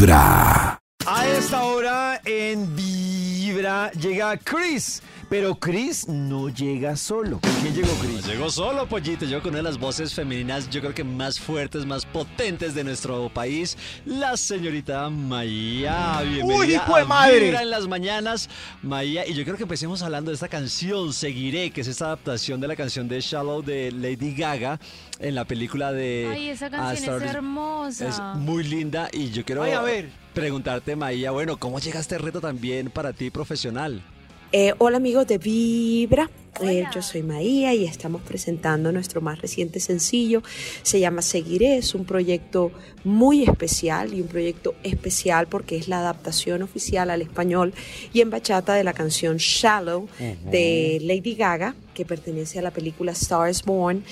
A esta hora en Vibra llega Chris, pero Chris no llega solo. ¿Con quién llegó Chris? Llegó solo, pollito. Yo con una de las voces femeninas, yo creo que más fuertes, más potentes de nuestro país, la señorita Maía. Bienvenida ¡Uy, hijo de a madre! En las mañanas, Maía. Y yo creo que empecemos hablando de esta canción, Seguiré, que es esta adaptación de la canción de Shallow de Lady Gaga en la película de. Ay, esa canción Star es hermosa. Es muy linda y yo quiero Ay, a ver. preguntarte, Maía, bueno, ¿cómo llega este reto también para ti profesional? Eh, hola amigos de Vibra, Eh, yo soy Maía y estamos presentando nuestro más reciente sencillo. Se llama Seguiré, es un proyecto muy especial y un proyecto especial porque es la adaptación oficial al español y en bachata de la canción Shallow de Lady Gaga, que pertenece a la película Stars Born,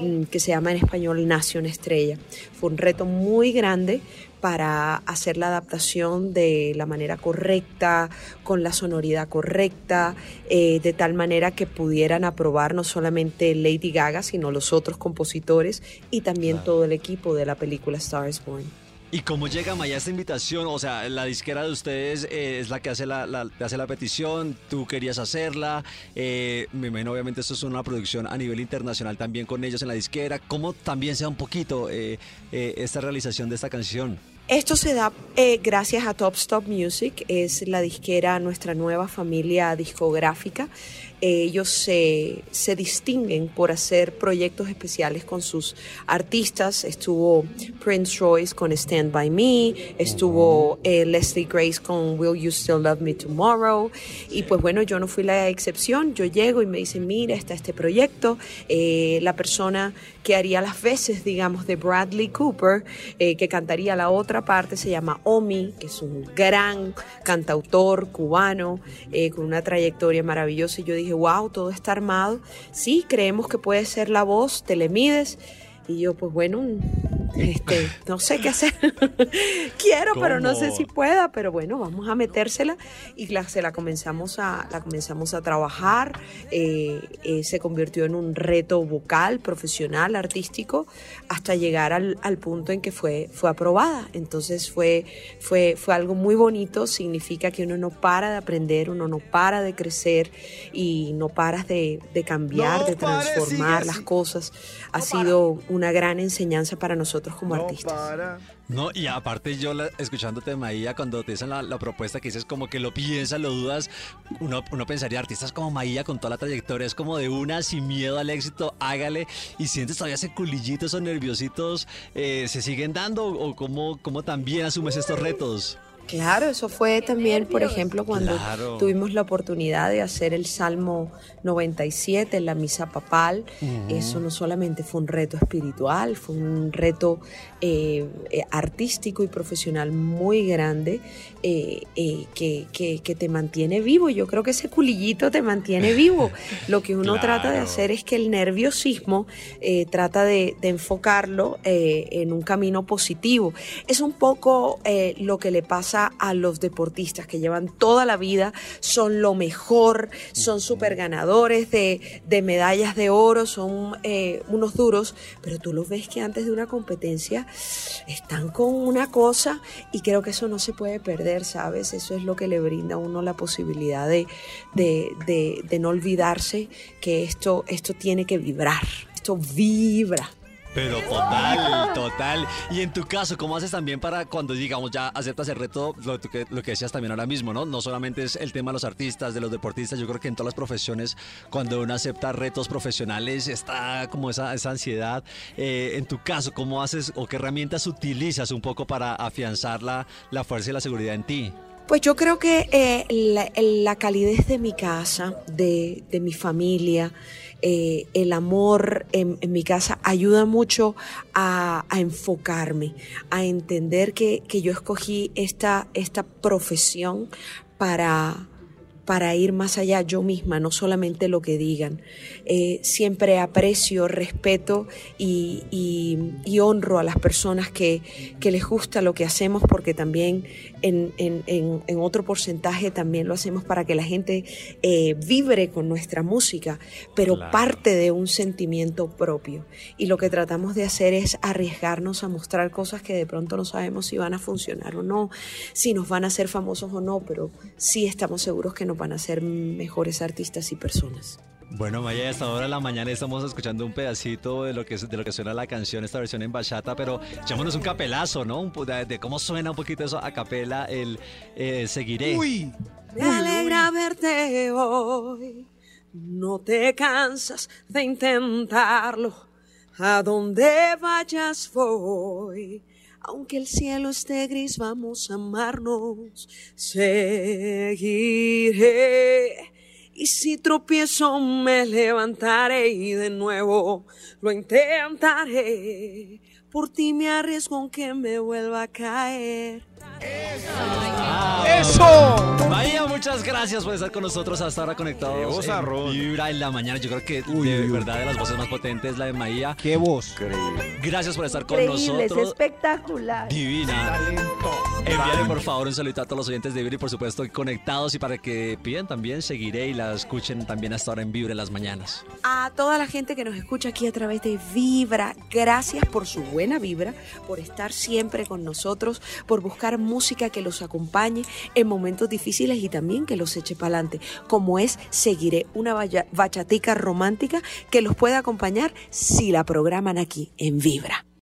mm, que se llama en español Nace una estrella. Fue un reto muy grande para hacer la adaptación de la manera correcta, con la sonoridad correcta, eh, de tal manera que pudieran aprobar no solamente Lady Gaga, sino los otros compositores y también Claro. todo el equipo de la película Stars Born. ¿Y cómo llega Maya esta invitación? O sea, la disquera de ustedes eh, es la que hace la, la- hace la petición, tú querías hacerla, eh, me imagino obviamente esto es una producción a nivel internacional también con ellos en la disquera. ¿Cómo también sea un poquito eh, eh, esta realización de esta canción? Esto se da eh, gracias a Top Stop Music, es la disquera, nuestra nueva familia discográfica. Ellos se, se distinguen por hacer proyectos especiales con sus artistas. Estuvo Prince Royce con Stand By Me, estuvo eh, Leslie Grace con Will You Still Love Me Tomorrow. Y pues bueno, yo no fui la excepción. Yo llego y me dicen, mira, está este proyecto. Eh, la persona que haría las veces, digamos, de Bradley Cooper, que cantaría la otra parte, se llama Omi, que es un gran cantautor cubano, eh, con una trayectoria maravillosa. Y yo dije, wow, todo está armado. Sí, creemos que puede ser la voz, te le mides. Y yo, pues bueno, este, no sé qué hacer. Quiero, pero no sé si pueda. Pero bueno, vamos a metérsela y la, se la comenzamos a, la comenzamos a trabajar. Eh, eh, se convirtió en un reto vocal, profesional, artístico, hasta llegar al, al punto en que fue, fue aprobada. Entonces fue, fue, fue algo muy bonito. Significa que uno no para de aprender, uno no para de crecer y no paras de, de cambiar, No de pare, transformar sigue las cosas. Ha No sido una gran enseñanza para nosotros como No artistas. para. No, y aparte yo la- escuchándote Maía, cuando te dicen la, la propuesta que dices como que lo piensas, lo dudas, uno, uno pensaría, artistas como Maía con toda la trayectoria, es como de una, sin miedo al éxito, hágale, y sientes todavía ese culillito, esos nerviositos, eh, ¿se siguen dando o cómo, cómo también asumes estos retos? Claro, eso fue también, por ejemplo, cuando Claro. tuvimos la oportunidad de hacer el Salmo 97 en la misa papal. Eso no solamente fue un reto espiritual, fue un reto eh, eh, artístico y profesional muy grande eh, eh, que, que- que te mantiene vivo. Yo creo que ese culillito te mantiene vivo. Lo que uno trata de hacer es que el nerviosismo trata de, de enfocarlo en un camino positivo. Es un poco lo que le pasa a los deportistas que llevan toda la vida, son lo mejor, son súper ganadores de, de medallas de oro, son eh, unos duros, pero tú los ves que antes de una competencia están con una cosa y creo que eso no se puede perder, ¿sabes? Eso es lo que le brinda a uno la posibilidad de, de, de- de no olvidarse que esto, esto tiene que vibrar, esto vibra. Pero total, total. Y en tu caso, ¿cómo haces también para cuando, digamos, ya aceptas el reto, lo que, lo que decías también ahora mismo, ¿no? No solamente es el tema de los artistas, de los deportistas, yo creo que en todas las profesiones, cuando uno acepta retos profesionales, está como esa, esa ansiedad. Eh, en tu caso, ¿cómo haces o qué herramientas utilizas un poco para afianzar la, la fuerza y la seguridad en ti? Pues yo creo que eh, la, calidez de mi casa, de, de mi familia, eh, el amor en, en mi casa ayuda mucho a, a enfocarme, a entender que, que yo escogí esta, esta profesión para, para ir más allá yo misma, no solamente lo que digan. Eh, siempre aprecio, respeto y, y, honro a las personas que, que, les gusta lo que hacemos porque también en, en, en, otro porcentaje también lo hacemos para que la gente eh, vibre con nuestra música, pero parte de un sentimiento propio. Y lo que tratamos de hacer es arriesgarnos a mostrar cosas que de pronto no sabemos si van a funcionar o no, si nos van a hacer famosos o no, pero sí estamos seguros que nos van a ser mejores artistas y personas. Bueno, Maya, hasta ahora de la mañana estamos escuchando un pedacito de lo que de lo que suena la canción, esta versión en bachata, pero echémonos un capelazo, ¿no? De, cómo suena un poquito eso a capela, el eh, Seguiré. Uy. Me alegra verte hoy, no te cansas de intentarlo, a donde vayas voy aunque el cielo esté gris, vamos a amarnos. Seguiré. Y si tropiezo, me levantaré y de nuevo lo intentaré. Por ti me arriesgo aunque me vuelva a caer. ¡Eso! María, muchas gracias por estar con nosotros hasta ahora conectados. Qué voz Vibra en la mañana. Yo creo que de verdad de las voces más potentes la de Maía. Qué voz. Gracias por estar con Increíble, nosotros. Es espectacular. Divina. Envíale por favor un saludito a todos los oyentes de Vibra y por supuesto conectados y para que pidan también seguiré y la escuchen también hasta ahora en Vibra en las mañanas. A toda la gente que nos escucha aquí a través de Vibra, gracias por su buena vibra, por estar siempre con nosotros, por buscar música que los acompañe en momentos difíciles y también que los eche para adelante, como es Seguiré, una bachatica romántica que los puede acompañar si la programan aquí en Vibra.